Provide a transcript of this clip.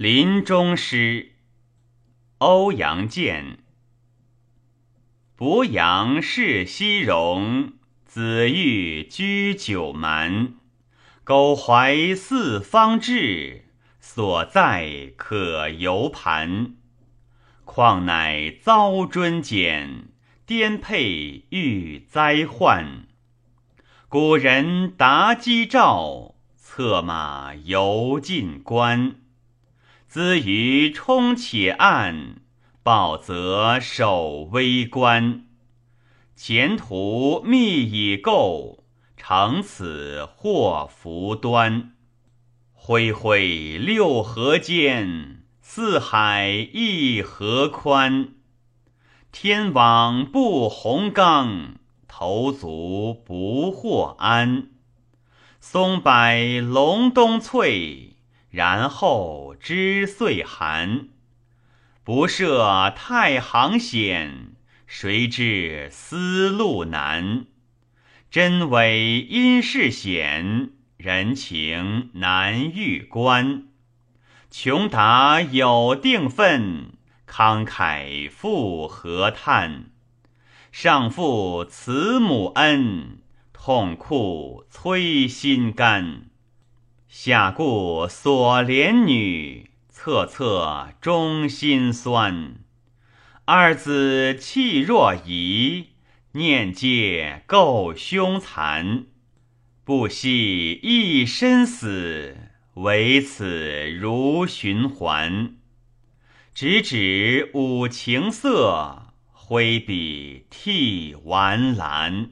临终诗，欧阳健。伯阳世西戎，子玉居九蛮。苟怀四方志，所在可游盘。况乃遭尊简，颠沛遇灾患。古人答击诏，策马游晋关。资于冲且暗，报则守微关。前途密已构，乘此祸福端。恢恢六合间，四海一河宽。天网不洪刚，头足不获安。松柏隆冬翠。然后知岁寒，不涉太行险，谁知思路难？真伪因事险，人情难预观。穷达有定分，慷慨复何叹？上父慈母恩，痛哭摧心肝。下顾所怜女，恻恻中心酸。二子气若仪，念皆够凶残。不惜一身死，唯此如循环。直指五情色，挥笔涕完蓝。